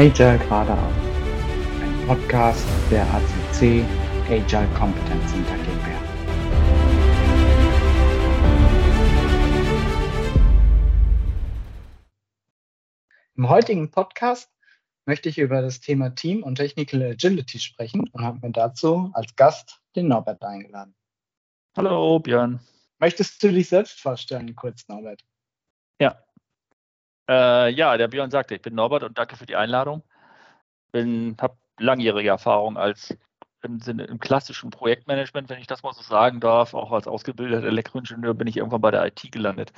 Agile geradeaus. Ein Podcast der ACC Agile Competence Center GmbH. Im heutigen Podcast möchte ich über das Thema Team und Technical Agility sprechen und habe mir dazu als Gast den Norbert eingeladen. Hallo Björn. Möchtest du dich selbst vorstellen, kurz Norbert? Ja, äh, ja, der Björn sagte, ich bin Norbert und danke für die Einladung. Bin, habe langjährige Erfahrung als im Sinne im klassischen Projektmanagement, wenn ich das mal so sagen darf. Auch als ausgebildeter Elektroingenieur bin ich irgendwann bei der IT gelandet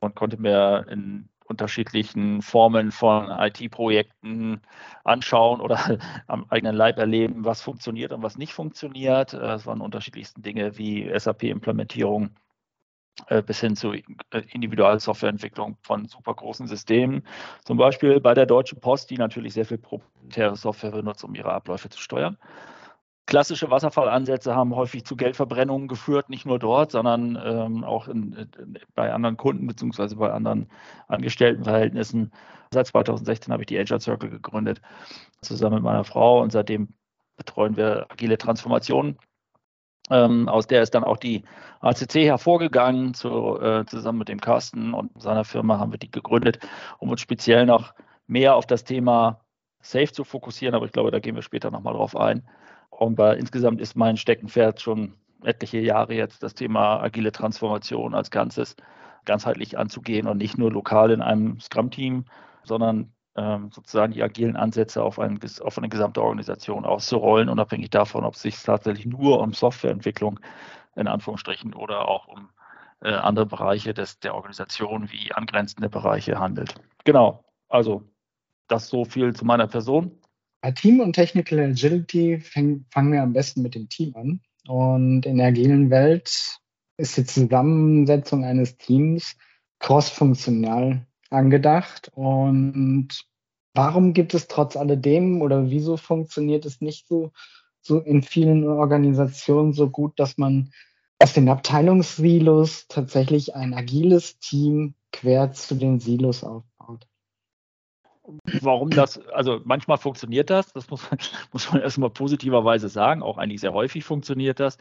und konnte mir in unterschiedlichen Formen von IT-Projekten anschauen oder am eigenen Leib erleben, was funktioniert und was nicht funktioniert. Es waren unterschiedlichsten Dinge wie SAP-Implementierung, äh, bis hin zu äh, Individualsoftwareentwicklung von super großen Systemen. Zum Beispiel bei der Deutschen Post, die natürlich sehr viel proprietäre Software benutzt, um ihre Abläufe zu steuern. Klassische Wasserfallansätze haben häufig zu Geldverbrennungen geführt, nicht nur dort, sondern ähm, auch in, in, bei anderen Kunden bzw. bei anderen Angestelltenverhältnissen. Seit 2016 habe ich die Agile Circle gegründet, zusammen mit meiner Frau und seitdem betreuen wir agile Transformationen ähm, aus der ist dann auch die ACC hervorgegangen. Zu, äh, zusammen mit dem Carsten und seiner Firma haben wir die gegründet, um uns speziell noch mehr auf das Thema Safe zu fokussieren. Aber ich glaube, da gehen wir später nochmal drauf ein. Und äh, insgesamt ist mein Steckenpferd schon etliche Jahre jetzt das Thema agile Transformation als Ganzes ganzheitlich anzugehen und nicht nur lokal in einem Scrum-Team, sondern sozusagen die agilen Ansätze auf, ein, auf eine gesamte Organisation auszurollen, unabhängig davon, ob es sich tatsächlich nur um Softwareentwicklung in Anführungsstrichen oder auch um äh, andere Bereiche des, der Organisation wie angrenzende Bereiche handelt. Genau, also das so viel zu meiner Person. Bei Team und Technical Agility fäng, fangen wir am besten mit dem Team an. Und in der agilen Welt ist die Zusammensetzung eines Teams crossfunktional angedacht. Und warum gibt es trotz alledem oder wieso funktioniert es nicht so, so in vielen Organisationen so gut, dass man aus den Abteilungssilos tatsächlich ein agiles Team quer zu den Silos aufbaut? Warum das, also manchmal funktioniert das, das muss, muss man erstmal positiverweise sagen, auch eigentlich sehr häufig funktioniert das.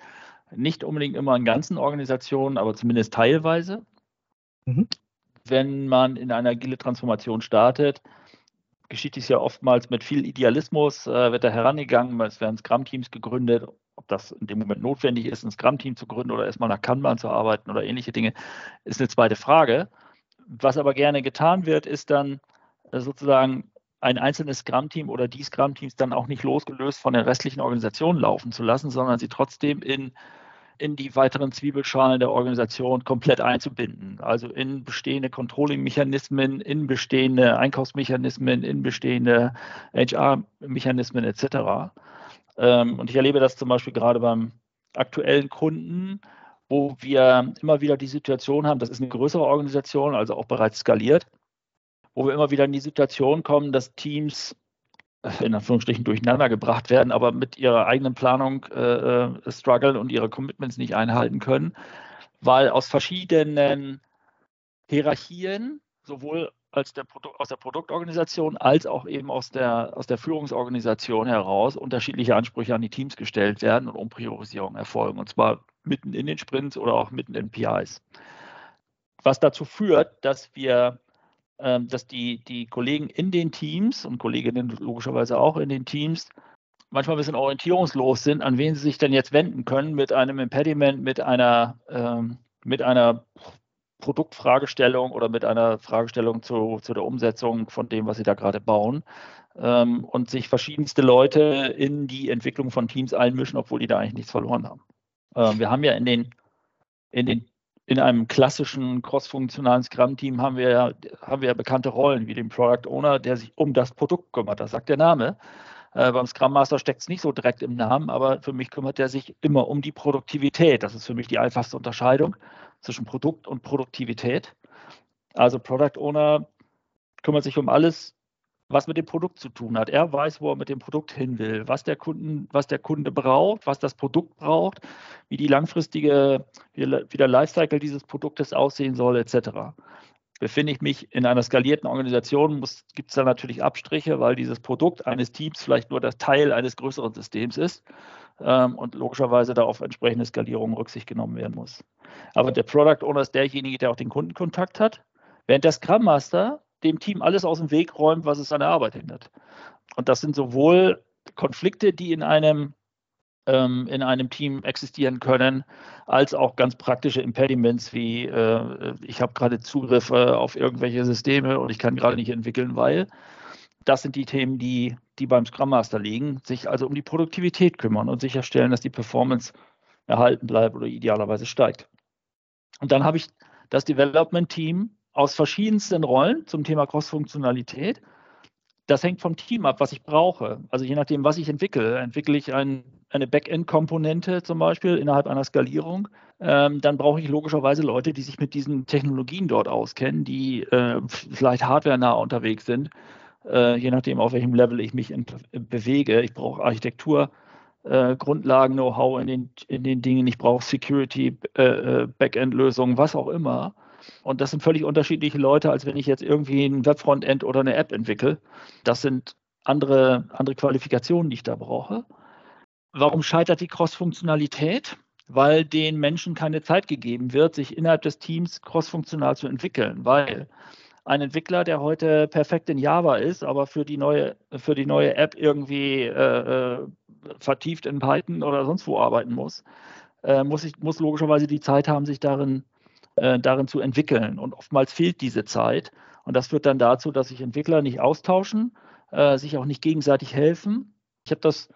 Nicht unbedingt immer in ganzen Organisationen, aber zumindest teilweise. Mhm wenn man in eine agile Transformation startet, geschieht dies ja oftmals mit viel Idealismus, äh, wird da herangegangen, es werden Scrum-Teams gegründet, ob das in dem Moment notwendig ist, ein Scrum-Team zu gründen oder erstmal nach Kanban zu arbeiten oder ähnliche Dinge, ist eine zweite Frage. Was aber gerne getan wird, ist dann äh, sozusagen ein einzelnes Scrum-Team oder die Scrum-Teams dann auch nicht losgelöst von der restlichen Organisation laufen zu lassen, sondern sie trotzdem in in die weiteren Zwiebelschalen der Organisation komplett einzubinden. Also in bestehende Controlling-Mechanismen, in bestehende Einkaufsmechanismen, in bestehende HR-Mechanismen etc. Ähm, und ich erlebe das zum Beispiel gerade beim aktuellen Kunden, wo wir immer wieder die Situation haben, das ist eine größere Organisation, also auch bereits skaliert, wo wir immer wieder in die Situation kommen, dass Teams in Anführungsstrichen durcheinander gebracht werden, aber mit ihrer eigenen Planung äh, äh, strugglen und ihre Commitments nicht einhalten können, weil aus verschiedenen Hierarchien, sowohl der aus der Produktorganisation als auch eben aus der, aus der Führungsorganisation heraus unterschiedliche Ansprüche an die Teams gestellt werden und Umpriorisierungen erfolgen, und zwar mitten in den Sprints oder auch mitten in PIs. Was dazu führt, dass wir dass die, die Kollegen in den Teams und Kolleginnen logischerweise auch in den Teams manchmal ein bisschen orientierungslos sind, an wen sie sich denn jetzt wenden können mit einem Impediment, mit einer, ähm, mit einer Produktfragestellung oder mit einer Fragestellung zu, zu der Umsetzung von dem, was sie da gerade bauen. Ähm, und sich verschiedenste Leute in die Entwicklung von Teams einmischen, obwohl die da eigentlich nichts verloren haben. Ähm, wir haben ja in den, in den in einem klassischen cross-funktionalen Scrum-Team haben wir, ja, haben wir ja bekannte Rollen, wie den Product Owner, der sich um das Produkt kümmert. Das sagt der Name. Äh, beim Scrum Master steckt es nicht so direkt im Namen, aber für mich kümmert er sich immer um die Produktivität. Das ist für mich die einfachste Unterscheidung zwischen Produkt und Produktivität. Also Product Owner kümmert sich um alles, was mit dem Produkt zu tun hat. Er weiß, wo er mit dem Produkt hin will, was der, Kunden, was der Kunde braucht, was das Produkt braucht, wie die langfristige, wie der Lifecycle dieses Produktes aussehen soll, etc. befinde ich mich in einer skalierten Organisation, gibt es da natürlich Abstriche, weil dieses Produkt eines Teams vielleicht nur das Teil eines größeren Systems ist ähm, und logischerweise da auf entsprechende Skalierung Rücksicht genommen werden muss. Aber der Product Owner ist derjenige, der auch den Kundenkontakt hat, während der Scrum Master dem Team alles aus dem Weg räumt, was es an der Arbeit hindert. Und das sind sowohl Konflikte, die in einem ähm, in einem Team existieren können, als auch ganz praktische Impediments wie äh, ich habe gerade Zugriffe auf irgendwelche Systeme und ich kann gerade nicht entwickeln, weil das sind die Themen, die, die beim Scrum Master liegen, sich also um die Produktivität kümmern und sicherstellen, dass die Performance erhalten bleibt oder idealerweise steigt. Und dann habe ich das Development Team aus verschiedensten Rollen zum Thema Cross-Funktionalität das hängt vom Team ab, was ich brauche. Also je nachdem, was ich entwickle, entwickle ich ein, eine Backend-Komponente zum Beispiel innerhalb einer Skalierung, ähm, dann brauche ich logischerweise Leute, die sich mit diesen Technologien dort auskennen, die äh, vielleicht hardware-nah unterwegs sind, äh, je nachdem, auf welchem Level ich mich in, bewege. Ich brauche Architektur. Äh, Grundlagen, Know-how in den, in den Dingen, ich brauche Security, äh, äh, Backend-Lösungen, was auch immer. Und das sind völlig unterschiedliche Leute, als wenn ich jetzt irgendwie ein Webfrontend oder eine App entwickle. Das sind andere, andere Qualifikationen, die ich da brauche. Warum scheitert die Cross-Funktionalität? Weil den Menschen keine Zeit gegeben wird, sich innerhalb des Teams cross-funktional zu entwickeln, weil ein Entwickler, der heute perfekt in Java ist, aber für die neue, für die neue App irgendwie äh, äh vertieft in Python oder sonst wo arbeiten muss, äh, muss, ich, muss logischerweise die Zeit haben, sich darin äh, darin zu entwickeln. Und oftmals fehlt diese Zeit. Und das führt dann dazu, dass sich Entwickler nicht austauschen, äh, sich auch nicht gegenseitig helfen. Ich habe das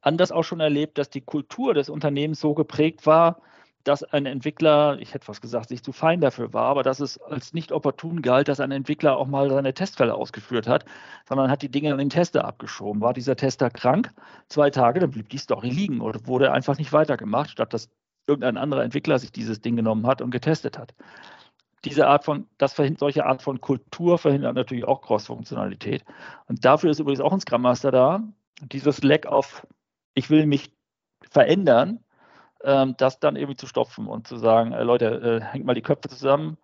anders auch schon erlebt, dass die Kultur des Unternehmens so geprägt war, dass ein Entwickler, ich hätte was gesagt, sich zu fein dafür war, aber dass es als nicht opportun galt, dass ein Entwickler auch mal seine Testfälle ausgeführt hat, sondern hat die Dinge an den Tester abgeschoben. War dieser Tester krank, zwei Tage, dann blieb die Story liegen oder wurde einfach nicht weitergemacht, statt dass irgendein anderer Entwickler sich dieses Ding genommen hat und getestet hat. Diese Art von, das solche Art von Kultur verhindert natürlich auch Cross-Funktionalität. Und dafür ist übrigens auch ein Scrum Master da. Dieses Lack of, ich will mich verändern, ähm, das dann irgendwie zu stopfen und zu sagen, äh, Leute, äh, hängt mal die Köpfe zusammen.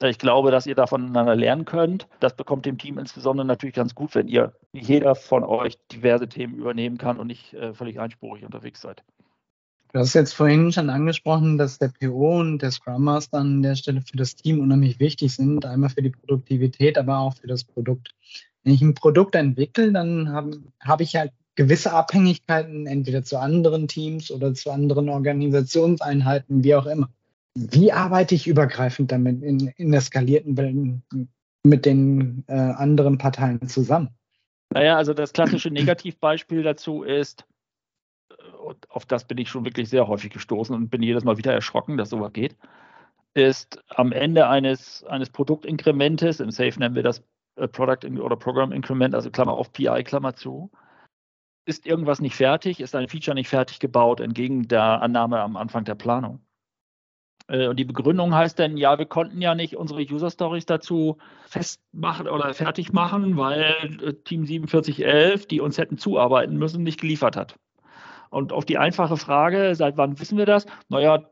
Äh, ich glaube, dass ihr da voneinander lernen könnt. Das bekommt dem Team insbesondere natürlich ganz gut, wenn ihr jeder von euch diverse Themen übernehmen kann und nicht völlig einspurig unterwegs seid. Du hast jetzt vorhin schon angesprochen, dass der PO und der Scrum Master an der Stelle für das Team unheimlich wichtig sind, einmal für die Produktivität, aber auch für das Produkt. Wenn ich ein Produkt entwickle, dann habe hab ich halt gewisse Abhängigkeiten, entweder zu anderen Teams oder zu anderen Organisationseinheiten, wie auch immer. Wie arbeite ich übergreifend damit in, in der skalierten Welt mit den äh, anderen Parteien zusammen? Naja, also das klassische Negativbeispiel dazu ist, und auf das bin ich schon wirklich sehr häufig gestoßen und bin jedes Mal wieder erschrocken, dass sowas geht, ist am Ende eines, eines Produktinkrementes, im Safe nennen wir das äh, Product oder Program Increment, also Klammer auf PI, Klammer zu, ist irgendwas nicht fertig, ist ein Feature nicht fertig gebaut, entgegen der Annahme am Anfang der Planung. Äh, und die Begründung heißt dann, ja, wir konnten ja nicht unsere User Stories dazu festmachen oder fertig machen, weil äh, Team 4711, die uns hätten zuarbeiten müssen, nicht geliefert hat. Und auf die einfache Frage, seit wann wissen wir das? Naja,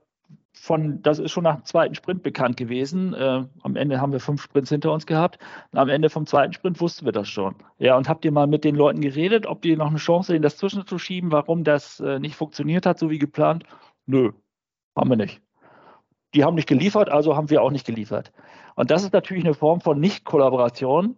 von, das ist schon nach dem zweiten Sprint bekannt gewesen. Äh, am Ende haben wir fünf Sprints hinter uns gehabt. Am Ende vom zweiten Sprint wussten wir das schon. Ja, und habt ihr mal mit den Leuten geredet, ob die noch eine Chance sehen, das zwischenzuschieben, warum das äh, nicht funktioniert hat, so wie geplant? Nö, haben wir nicht. Die haben nicht geliefert, also haben wir auch nicht geliefert. Und das ist natürlich eine Form von Nicht-Kollaboration,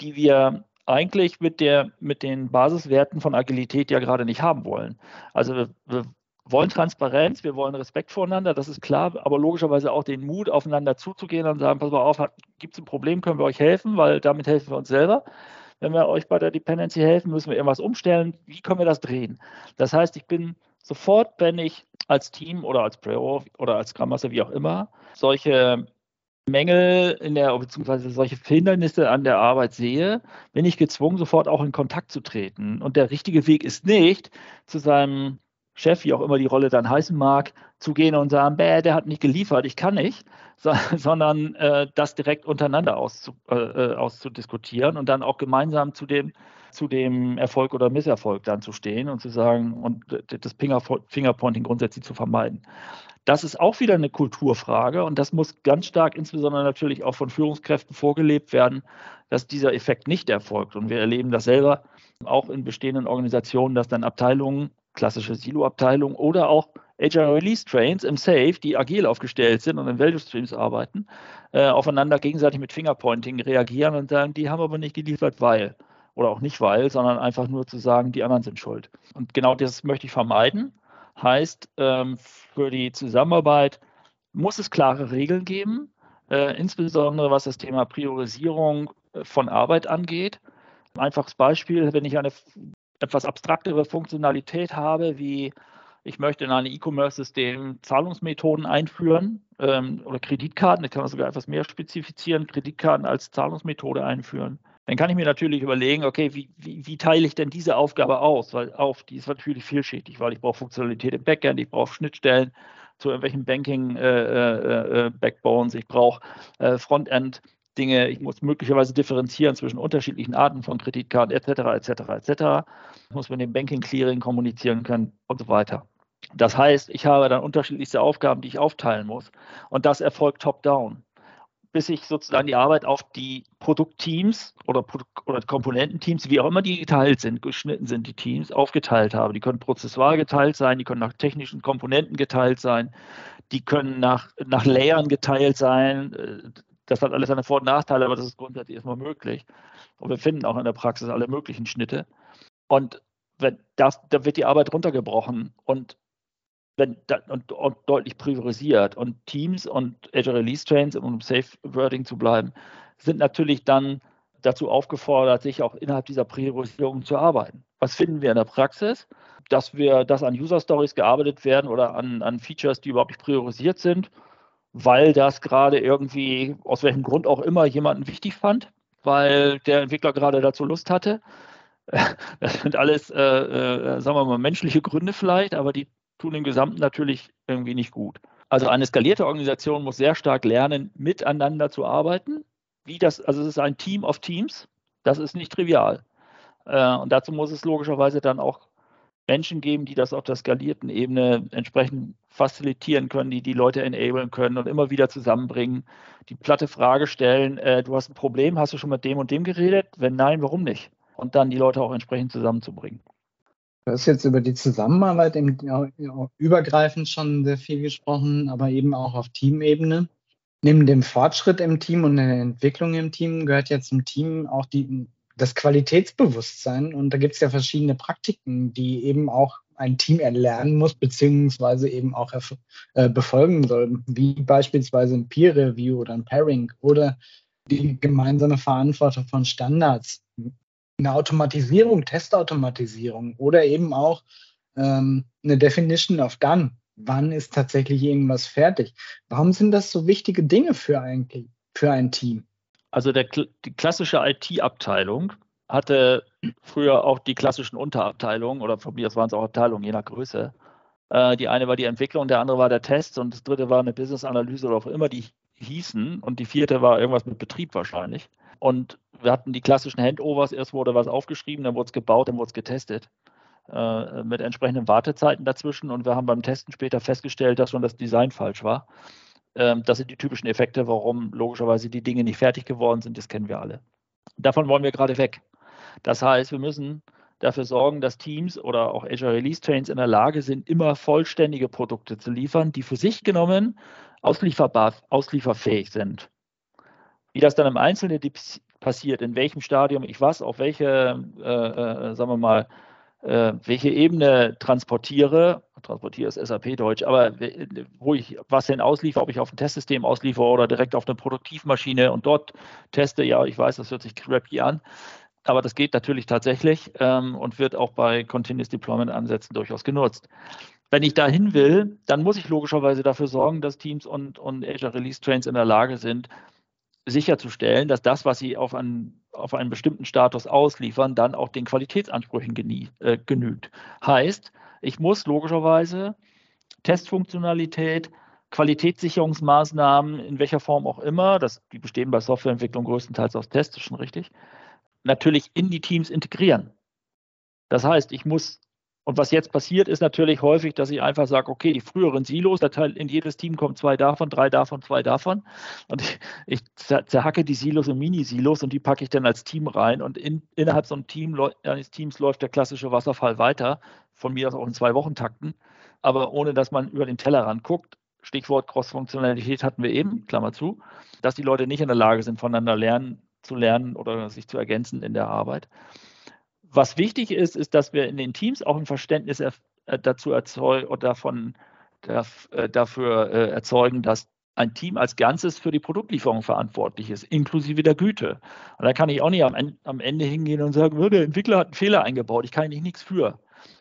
die wir eigentlich mit, der, mit den Basiswerten von Agilität ja gerade nicht haben wollen. Also wir, wir wollen Transparenz, wir wollen Respekt voneinander, das ist klar, aber logischerweise auch den Mut, aufeinander zuzugehen und sagen, pass mal auf, gibt es ein Problem, können wir euch helfen, weil damit helfen wir uns selber. Wenn wir euch bei der Dependency helfen, müssen wir irgendwas umstellen. Wie können wir das drehen? Das heißt, ich bin sofort, wenn ich als Team oder als Pro oder als Scrum wie auch immer, solche Mängel in der, beziehungsweise solche Hindernisse an der Arbeit sehe, bin ich gezwungen, sofort auch in Kontakt zu treten. Und der richtige Weg ist nicht, zu seinem Chef, wie auch immer die Rolle dann heißen mag, zu gehen und sagen, bäh, der hat nicht geliefert, ich kann nicht, so, sondern äh, das direkt untereinander auszu, äh, äh, auszudiskutieren und dann auch gemeinsam zu dem, zu dem Erfolg oder Misserfolg dann zu stehen und zu sagen und das Fingerpointing grundsätzlich zu vermeiden. Das ist auch wieder eine Kulturfrage und das muss ganz stark insbesondere natürlich auch von Führungskräften vorgelebt werden, dass dieser Effekt nicht erfolgt. Und wir erleben das selber auch in bestehenden Organisationen, dass dann Abteilungen, klassische Silo-Abteilungen oder auch Agile Release Trains im Safe, die agil aufgestellt sind und in Value Streams arbeiten, äh, aufeinander gegenseitig mit Fingerpointing reagieren und sagen, die haben aber nicht geliefert, weil. Oder auch nicht weil, sondern einfach nur zu sagen, die anderen sind schuld. Und genau das möchte ich vermeiden. Heißt, ähm, für die Zusammenarbeit muss es klare Regeln geben, äh, insbesondere was das Thema Priorisierung äh, von Arbeit angeht. Ein einfaches Beispiel, wenn ich eine etwas abstraktere Funktionalität habe, wie ich möchte in ein E-Commerce-System Zahlungsmethoden einführen ähm, oder Kreditkarten, ich kann man sogar etwas mehr spezifizieren, Kreditkarten als Zahlungsmethode einführen dann kann ich mir natürlich überlegen, okay, wie, wie, wie, teile ich denn diese Aufgabe aus? Weil auf, die ist natürlich vielschichtig, weil ich brauche Funktionalität im Backend, ich brauche Schnittstellen zu irgendwelchen Banking-Backbones, äh, äh, äh ich brauche äh, Frontend. Dinge, ich muss möglicherweise differenzieren zwischen unterschiedlichen Arten von Kreditkarten etc. etc. etc. Ich muss mit dem Banking Clearing kommunizieren können und so weiter. Das heißt, ich habe dann unterschiedlichste Aufgaben, die ich aufteilen muss. Und das erfolgt top-down bis ich sozusagen die Arbeit auf die Produktteams oder, oder Komponententeams, wie auch immer die geteilt sind, geschnitten sind, die Teams, aufgeteilt habe. Die können prozessual geteilt sein, die können nach technischen Komponenten geteilt sein, die können nach, nach Layern geteilt sein. Das hat alles seine Vor- und Nachteile, aber das ist grundsätzlich erstmal möglich. Und wir finden auch in der Praxis alle möglichen Schnitte. Und wenn das, da wird die Arbeit runtergebrochen und wenn, und, und, deutlich priorisiert. Und Teams und Azure Release Trains, um Safe Wording zu bleiben, sind natürlich dann dazu aufgefordert, sich auch innerhalb dieser Priorisierung zu arbeiten. Was finden wir in der Praxis? Dass wir, dass an User Stories gearbeitet werden oder an, an Features, die überhaupt nicht priorisiert sind, weil das gerade irgendwie, aus welchem Grund auch immer, jemanden wichtig fand, weil der Entwickler gerade dazu Lust hatte. Das sind alles, äh, äh, sagen wir mal, menschliche Gründe vielleicht, aber die tun im Gesamten natürlich irgendwie nicht gut. Also eine skalierte Organisation muss sehr stark lernen, miteinander zu arbeiten. Wie das, also es ist ein Team of Teams, das ist nicht trivial. Äh, und dazu muss es logischerweise dann auch Menschen geben, die das auf der skalierten Ebene entsprechend facilitieren können, die die Leute enablen können und immer wieder zusammenbringen, die platte Frage stellen, äh, du hast ein Problem, hast du schon mit dem und dem geredet? Wenn nein, warum nicht? Und dann die Leute auch entsprechend zusammenzubringen. Du hast jetzt über die Zusammenarbeit im, übergreifend schon sehr viel gesprochen, aber eben auch auf Teamebene. Neben dem Fortschritt im Team und der Entwicklung im Team gehört ja zum Team auch die, das Qualitätsbewusstsein. Und da gibt es ja verschiedene Praktiken, die eben auch ein Team erlernen muss, beziehungsweise eben auch äh, befolgen soll, wie beispielsweise ein Peer Review oder ein Pairing oder die gemeinsame Verantwortung von Standards eine Automatisierung, Testautomatisierung oder eben auch ähm, eine Definition of Done. Wann ist tatsächlich irgendwas fertig? Warum sind das so wichtige Dinge für ein, für ein Team? Also der, die klassische IT-Abteilung hatte früher auch die klassischen Unterabteilungen oder von mir aus waren es auch Abteilungen, je nach Größe. Äh, die eine war die Entwicklung, der andere war der Test und das dritte war eine Business-Analyse oder auch immer die hießen und die vierte war irgendwas mit Betrieb wahrscheinlich. Und wir hatten die klassischen Handovers, erst wurde was aufgeschrieben, dann wurde es gebaut, dann wurde es getestet. Äh, mit entsprechenden Wartezeiten dazwischen und wir haben beim Testen später festgestellt, dass schon das Design falsch war. Ähm, das sind die typischen Effekte, warum logischerweise die Dinge nicht fertig geworden sind, das kennen wir alle. Davon wollen wir gerade weg. Das heißt, wir müssen dafür sorgen, dass Teams oder auch Azure Release Trains in der Lage sind, immer vollständige Produkte zu liefern, die für sich genommen auslieferbar, auslieferfähig sind. Wie das dann im Einzelnen passiert, in welchem Stadium ich was auf welche, äh, äh, sagen wir mal, äh, welche Ebene transportiere, transportiere ist SAP-Deutsch, aber wo ich was denn ausliefere, ob ich auf ein Testsystem ausliefere oder direkt auf eine Produktivmaschine und dort teste, ja, ich weiß, das hört sich crappy an, aber das geht natürlich tatsächlich ähm, und wird auch bei Continuous Deployment Ansätzen durchaus genutzt. Wenn ich dahin will, dann muss ich logischerweise dafür sorgen, dass Teams und, und Azure Release Trains in der Lage sind, sicherzustellen, dass das, was sie auf einen, auf einen bestimmten Status ausliefern, dann auch den Qualitätsansprüchen genie, äh, genügt. Heißt, ich muss logischerweise Testfunktionalität, Qualitätssicherungsmaßnahmen, in welcher Form auch immer, das, die bestehen bei Softwareentwicklung größtenteils aus Tests, schon richtig, natürlich in die Teams integrieren. Das heißt, ich muss Und was jetzt passiert, ist natürlich häufig, dass ich einfach sage, okay, die früheren Silos, in jedes Team kommen zwei davon, drei davon, zwei davon. Und ich, ich zerhacke die Silos in Mini-Silos und die packe ich dann als Team rein. Und in, innerhalb so Team, eines Teams läuft der klassische Wasserfall weiter, von mir aus auch in zwei Wochen Takten, aber ohne dass man über den Tellerrand guckt. Stichwort Cross-Funktionalität hatten wir eben, Klammer zu, dass die Leute nicht in der Lage sind, voneinander lernen, zu lernen oder sich zu ergänzen in der Arbeit. Was wichtig ist, ist, dass wir in den Teams auch ein Verständnis äh, dazu erzeugen oder davon, äh, dafür äh, erzeugen, dass ein Team als Ganzes für die Produktlieferung verantwortlich ist, inklusive der Güte. Und da kann ich auch nicht am, Ende hingehen und sagen, der Entwickler hat einen Fehler eingebaut, ich kann eigentlich nichts für.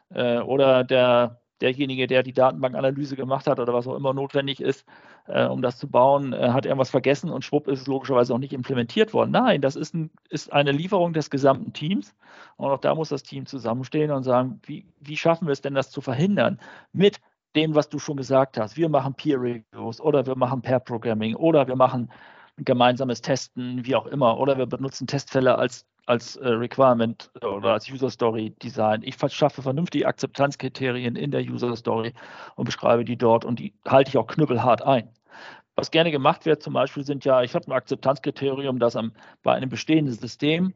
Oder der derjenige, der die Datenbankanalyse gemacht hat oder was auch immer notwendig ist, äh, um das zu bauen, äh, hat irgendwas vergessen und schwupp ist es logischerweise auch nicht implementiert worden. Nein, das ist, ein, ist, eine Lieferung des gesamten Teams und auch da muss das Team zusammenstehen und sagen, wie, wie schaffen wir es denn, das zu verhindern mit dem, was du schon gesagt hast. Wir machen Peer Reviews oder wir machen Pair Programming oder wir machen gemeinsames Testen, wie auch immer, oder wir benutzen Testfälle als als äh, Requirement oder als User Story Design. Ich verschaffe vernünftige Akzeptanzkriterien in der User Story und beschreibe die dort und die halte ich auch knüppelhart ein. Was gerne gemacht wird, zum Beispiel sind ja, ich habe ein Akzeptanzkriterium, das am, bei einem bestehenden System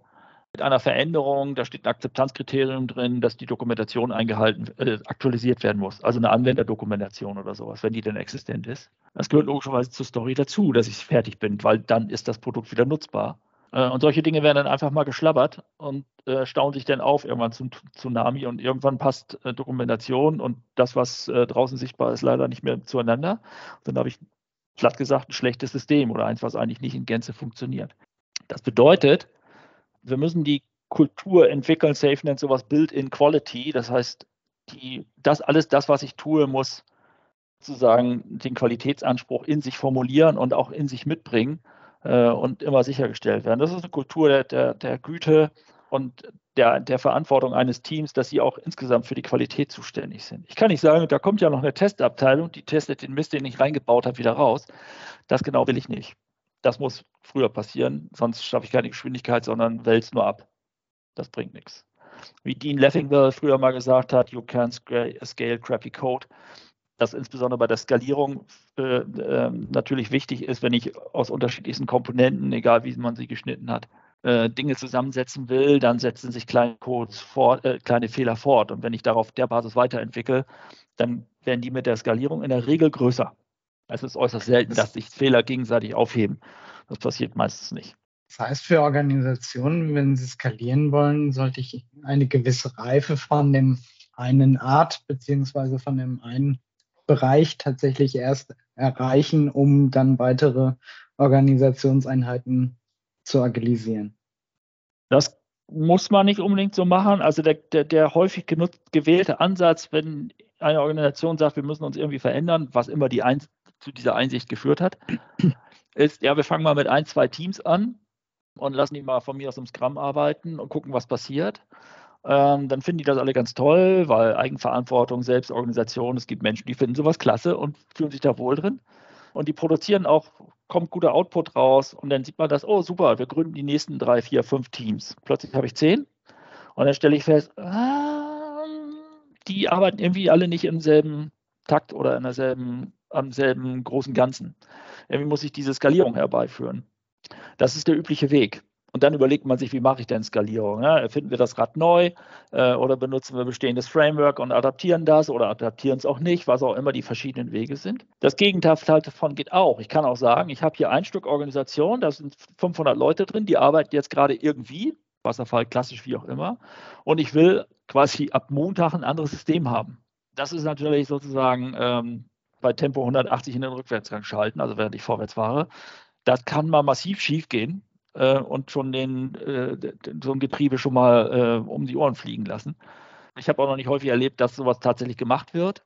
mit einer Veränderung, da steht ein Akzeptanzkriterium drin, dass die Dokumentation eingehalten, äh, aktualisiert werden muss. Also eine Anwenderdokumentation oder sowas, wenn die denn existent ist. Das gehört logischerweise zur Story dazu, dass ich fertig bin, weil dann ist das Produkt wieder nutzbar. Äh, und solche Dinge werden dann einfach mal geschlabbert und äh, stauen sich dann auf irgendwann zum Tsunami und irgendwann passt äh, Dokumentation und das, was äh, draußen sichtbar ist, leider nicht mehr zueinander. dann habe ich platt gesagt ein schlechtes System oder eins, was eigentlich nicht in Gänze funktioniert. Das bedeutet, wir müssen die Kultur entwickeln, Safe nennt sowas Build-in Quality. Das heißt, die, das alles das, was ich tue, muss sozusagen den Qualitätsanspruch in sich formulieren und auch in sich mitbringen äh, und immer sichergestellt werden. Das ist eine Kultur der, der, der Güte und der, der Verantwortung eines Teams, dass sie auch insgesamt für die Qualität zuständig sind. Ich kann nicht sagen, da kommt ja noch eine Testabteilung, die testet den Mist, den ich reingebaut habe, wieder raus. Das genau will ich nicht. Das muss früher passieren, sonst schaffe ich keine Geschwindigkeit, sondern wälze nur ab. Das bringt nichts. Wie Dean Leffingwell früher mal gesagt hat, you can't scale crappy code dass insbesondere bei der Skalierung äh, äh, natürlich wichtig ist, wenn ich aus unterschiedlichsten Komponenten, egal wie man sie geschnitten hat, äh, Dinge zusammensetzen will, dann setzen sich kleine Codes fort, äh, kleine Fehler fort. Und wenn ich darauf der Basis weiterentwickle, dann werden die mit der Skalierung in der Regel größer. Es ist äußerst selten, dass sich Fehler gegenseitig aufheben. Das passiert meistens nicht. Das heißt, für Organisationen, wenn sie skalieren wollen, sollte ich eine gewisse Reife von dem einen Art beziehungsweise von dem einen Bereich tatsächlich erst erreichen, um dann weitere Organisationseinheiten zu agilisieren. Das muss man nicht unbedingt so machen. Also der, der, der häufig genutzt, gewählte Ansatz, wenn eine Organisation sagt, wir müssen uns irgendwie verändern, was immer die zu dieser Einsicht geführt hat, ist, ja, wir fangen mal mit ein, zwei Teams an und lassen die mal von mir aus im Scrum arbeiten und gucken, was passiert. Ähm, dann finden die das alle ganz toll, weil Eigenverantwortung, Selbstorganisation, es gibt Menschen, die finden sowas klasse und fühlen sich da wohl drin. Und die produzieren auch, kommt guter Output raus und dann sieht man das, oh super, wir gründen die nächsten drei, vier, fünf Teams. Plötzlich habe ich zehn und dann stelle ich fest, ah, die arbeiten irgendwie alle nicht im selben Takt oder in derselben, am selben großen Ganzen. Irgendwie muss ich diese Skalierung herbeiführen. Das ist der übliche Weg. Und dann überlegt man sich, wie mache ich denn Skalierung? Ja, erfinden wir das Rad neu äh, oder benutzen wir bestehendes Framework und adaptieren das oder adaptieren es auch nicht, was auch immer die verschiedenen Wege sind. Das Gegenteil davon geht auch. Ich kann auch sagen, ich habe hier ein Stück Organisation, da sind 500 Leute drin, die arbeiten jetzt gerade irgendwie, Wasserfall klassisch wie auch immer, und ich will quasi ab Montag ein anderes System haben. Das ist natürlich sozusagen ähm, bei Tempo 180 in den Rückwärtsgang schalten, also während ich vorwärts fahre. Das kann mal massiv schief gehen äh, und schon den, äh, so ein Getriebe schon mal äh, um die Ohren fliegen lassen. Ich habe auch noch nicht häufig erlebt, dass sowas tatsächlich gemacht wird,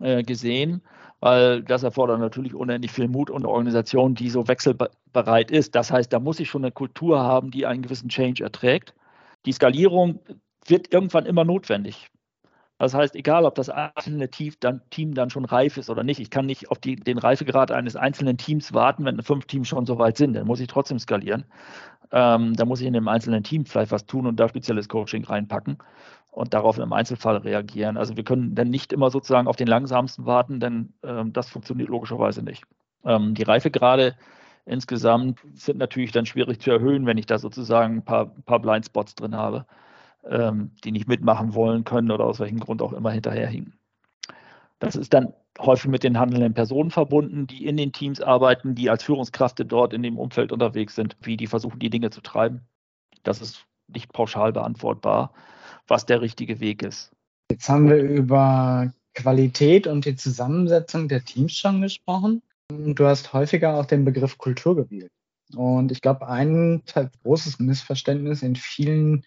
äh, gesehen, weil das erfordert natürlich unendlich viel Mut und Organisation, die so wechselbereit ist. Das heißt, da muss ich schon eine Kultur haben, die einen gewissen Change erträgt. Die Skalierung wird irgendwann immer notwendig. Das heißt, egal, ob das einzelne Team dann, schon reif ist oder nicht, ich kann nicht auf die, den Reifegrad eines einzelnen Teams warten, wenn fünf Teams schon so weit sind, dann muss ich trotzdem skalieren. Ähm, da muss ich in dem einzelnen Team vielleicht was tun und da spezielles Coaching reinpacken. und darauf im Einzelfall reagieren. Also wir können dann nicht immer sozusagen auf den langsamsten warten, denn ähm, das funktioniert logischerweise nicht. Ähm, die Reifegrade insgesamt sind natürlich dann schwierig zu erhöhen, wenn ich da sozusagen ein paar, ein paar Blindspots drin habe, ähm, die nicht mitmachen wollen können oder aus welchem Grund auch immer hinterherhinken. Das ist dann häufig mit den handelnden Personen verbunden, die in den Teams arbeiten, die als Führungskräfte dort in dem Umfeld unterwegs sind, wie die versuchen, die Dinge zu treiben. Das ist nicht pauschal beantwortbar, was der richtige Weg ist. Jetzt haben wir über Qualität und die Zusammensetzung der Teams schon gesprochen. Du hast häufiger auch den Begriff Kultur gewählt. Und ich glaube, ein großes Missverständnis in vielen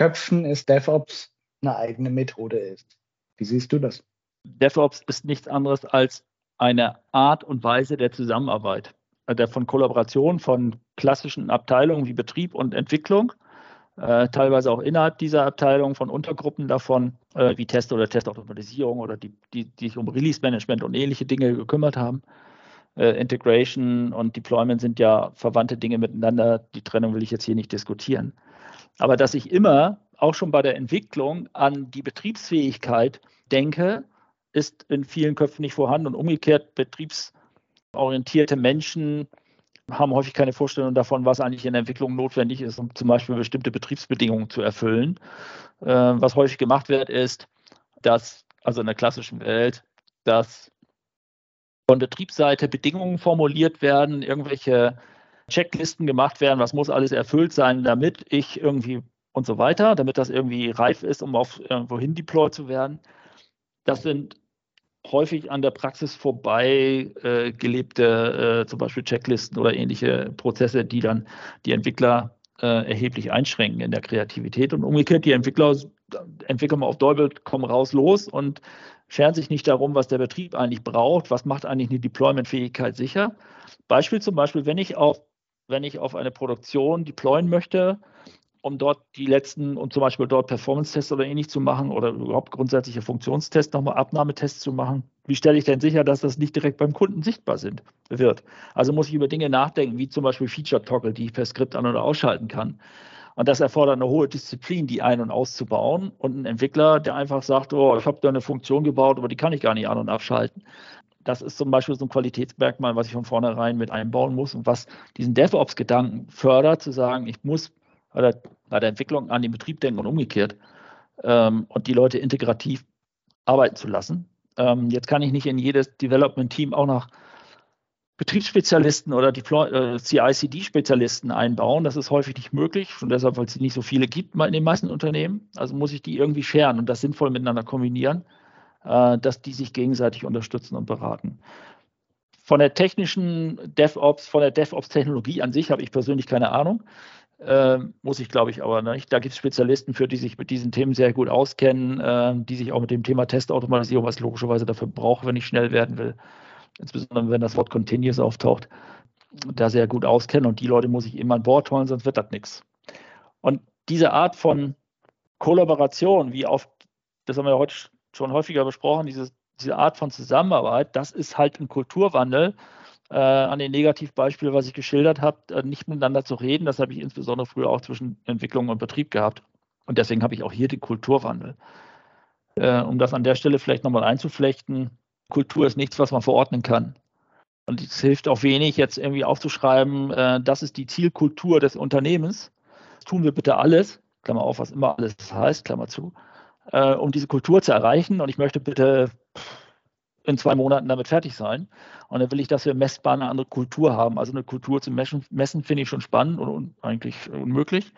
Köpfen ist, DevOps eine eigene Methode ist. Wie siehst du das? DevOps ist nichts anderes als eine Art und Weise der Zusammenarbeit, äh, der von Kollaboration von klassischen Abteilungen wie Betrieb und Entwicklung, äh, teilweise auch innerhalb dieser Abteilung von Untergruppen davon, äh, wie Test oder Testautomatisierung oder die, die, die sich um Release-Management und ähnliche Dinge gekümmert haben. Äh, Integration und Deployment sind ja verwandte Dinge miteinander. Die Trennung will ich jetzt hier nicht diskutieren. Aber dass ich immer auch schon bei der Entwicklung an die Betriebsfähigkeit denke ist in vielen Köpfen nicht vorhanden und umgekehrt betriebsorientierte Menschen haben häufig keine Vorstellung davon, was eigentlich in der Entwicklung notwendig ist, um zum Beispiel bestimmte Betriebsbedingungen zu erfüllen. Äh, was häufig gemacht wird, ist, dass, also in der klassischen Welt, dass von Betriebsseite Bedingungen formuliert werden, irgendwelche Checklisten gemacht werden, was muss alles erfüllt sein, damit ich irgendwie und so weiter, damit das irgendwie reif ist, um auf irgendwohin deployed zu werden. Das sind häufig an der Praxis vorbei äh, gelebte, äh, zum Beispiel Checklisten oder ähnliche Prozesse, die dann die Entwickler äh, erheblich einschränken in der Kreativität. Und umgekehrt, die Entwickler entwickeln mal auf Dolby, kommen raus, los und scheren sich nicht darum, was der Betrieb eigentlich braucht, was macht eigentlich eine Deployment-Fähigkeit sicher. Beispiel zum Beispiel, wenn ich auf, wenn ich auf eine Produktion deployen möchte, um dort die letzten und zum Beispiel dort Performance-Tests oder ähnlich zu machen oder überhaupt grundsätzliche Funktionstests, nochmal Abnahmetests zu machen. Wie stelle ich denn sicher, dass das nicht direkt beim Kunden sichtbar sind, wird? Also muss ich über Dinge nachdenken, wie zum Beispiel Feature-Toggle, die ich per Skript an- oder ausschalten kann. Und das erfordert eine hohe Disziplin, die ein- und auszubauen. Und ein Entwickler, der einfach sagt, oh, ich habe da eine Funktion gebaut, aber die kann ich gar nicht an- und abschalten. Das ist zum Beispiel so ein Qualitätsmerkmal, was ich von vornherein mit einbauen muss und was diesen DevOps-Gedanken fördert, zu sagen, ich muss bei der, Entwicklung an den Betrieb denken und umgekehrt ähm, und die Leute integrativ arbeiten zu lassen. Ähm, jetzt kann ich nicht in jedes Development-Team auch noch Betriebsspezialisten oder äh, CI-CD-Spezialisten einbauen. Das ist häufig nicht möglich, schon deshalb, weil es nicht so viele gibt in den meisten Unternehmen. Also muss ich die irgendwie scheren und das sinnvoll miteinander kombinieren, dass die sich gegenseitig unterstützen und beraten. Von der technischen DevOps, von der DevOps-Technologie an sich habe ich persönlich keine Ahnung. Äh, muss ich, glaube ich, aber nicht. Da gibt es Spezialisten für, die sich mit diesen Themen sehr gut auskennen, äh, die sich auch mit dem Thema Testautomatisierung, was logischerweise dafür brauche, wenn ich schnell werden will, insbesondere wenn das Wort Continuous auftaucht, da sehr gut auskennen. Und die Leute muss ich immer an Bord holen, sonst wird das nichts. Und diese Art von Kollaboration, wie auf, das haben wir heute schon häufiger besprochen, diese, diese Art von Zusammenarbeit, das ist halt ein Kulturwandel, äh, an den Negativbeispielen, was ich geschildert habe, äh, nicht miteinander zu reden. Das habe ich insbesondere früher auch zwischen Entwicklung und Betrieb gehabt. Und deswegen habe ich auch hier den Kulturwandel. Äh, um das an der Stelle vielleicht nochmal einzuflechten, Kultur ist nichts, was man verordnen kann. Und es hilft auch wenig, jetzt irgendwie aufzuschreiben, äh, das ist die Zielkultur des Unternehmens. Tun wir bitte alles, Klammer auf, was immer alles heißt, Klammer zu, äh, um diese Kultur zu erreichen. Und ich möchte bitte in zwei Monaten damit fertig sein. Und dann will ich, dass wir messbar eine andere Kultur haben. Also eine Kultur zu messen, messen finde ich schon spannend und eigentlich unmöglich.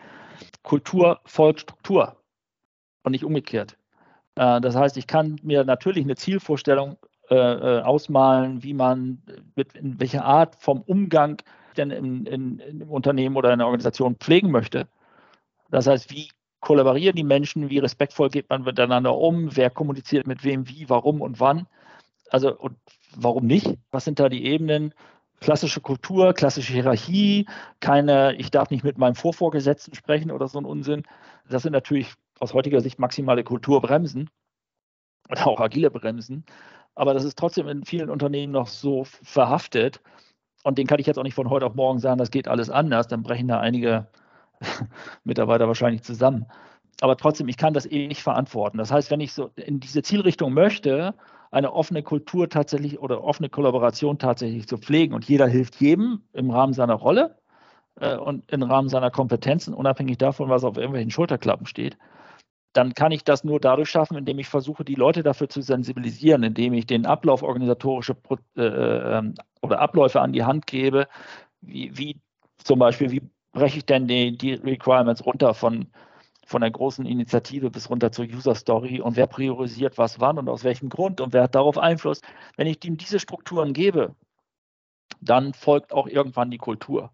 Kultur folgt Struktur und nicht umgekehrt. Äh, das heißt, ich kann mir natürlich eine Zielvorstellung äh, äh, ausmalen, wie man mit in welcher Art vom Umgang denn in, in, im Unternehmen oder in der Organisation pflegen möchte. Das heißt, wie kollaborieren die Menschen, wie respektvoll geht man miteinander um, wer kommuniziert mit wem, wie, warum und wann also und warum nicht? Was sind da die Ebenen? Klassische Kultur, klassische Hierarchie, keine, ich darf nicht mit meinem Vorvorgesetzten sprechen oder so ein Unsinn. Das sind natürlich aus heutiger Sicht maximale Kulturbremsen oder auch agile Bremsen. Aber das ist trotzdem in vielen Unternehmen noch so verhaftet. Und den kann ich jetzt auch nicht von heute auf morgen sagen, das geht alles anders. Dann brechen da einige Mitarbeiter wahrscheinlich zusammen. aber trotzdem, ich kann das eh nicht verantworten. Das heißt, wenn ich so in diese Zielrichtung möchte, eine offene Kultur tatsächlich oder offene Kollaboration tatsächlich zu pflegen und jeder hilft jedem im Rahmen seiner Rolle äh, und im Rahmen seiner Kompetenzen, unabhängig davon, was auf irgendwelchen Schulterklappen steht, dann kann ich das nur dadurch schaffen, indem ich versuche, die Leute dafür zu sensibilisieren, indem ich den Ablauf organisatorische äh, ähm, oder Abläufe an die Hand gebe, wie, wie zum Beispiel, wie breche ich denn die, die Requirements runter von, von der großen Initiative bis runter zur User Story und wer priorisiert was wann und aus welchem Grund und wer hat darauf Einfluss. Wenn ich ihm diese Strukturen gebe, dann folgt auch irgendwann die Kultur.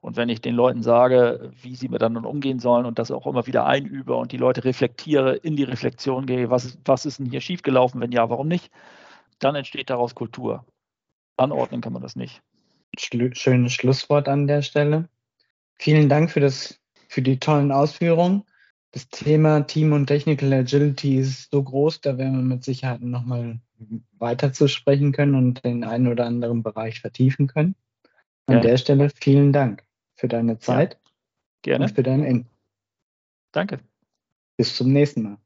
Und wenn ich den Leuten sage, wie sie miteinander umgehen sollen und das auch immer wieder einübe und die Leute reflektiere, in die Reflexion gehe, was, was ist denn hier schiefgelaufen, wenn ja, warum nicht, dann entsteht daraus Kultur. Anordnen kann man das nicht. Schönes Schlusswort an der Stelle. Vielen Dank für, das, für die tollen Ausführungen. Das Thema Team und Technical Agility ist so groß, da werden wir mit Sicherheit nochmal weiter zu sprechen können und den einen oder anderen Bereich vertiefen können. An ja. der Stelle vielen Dank für deine Zeit. Ja. Gerne. Und für deinen Input. Danke. Bis zum nächsten Mal.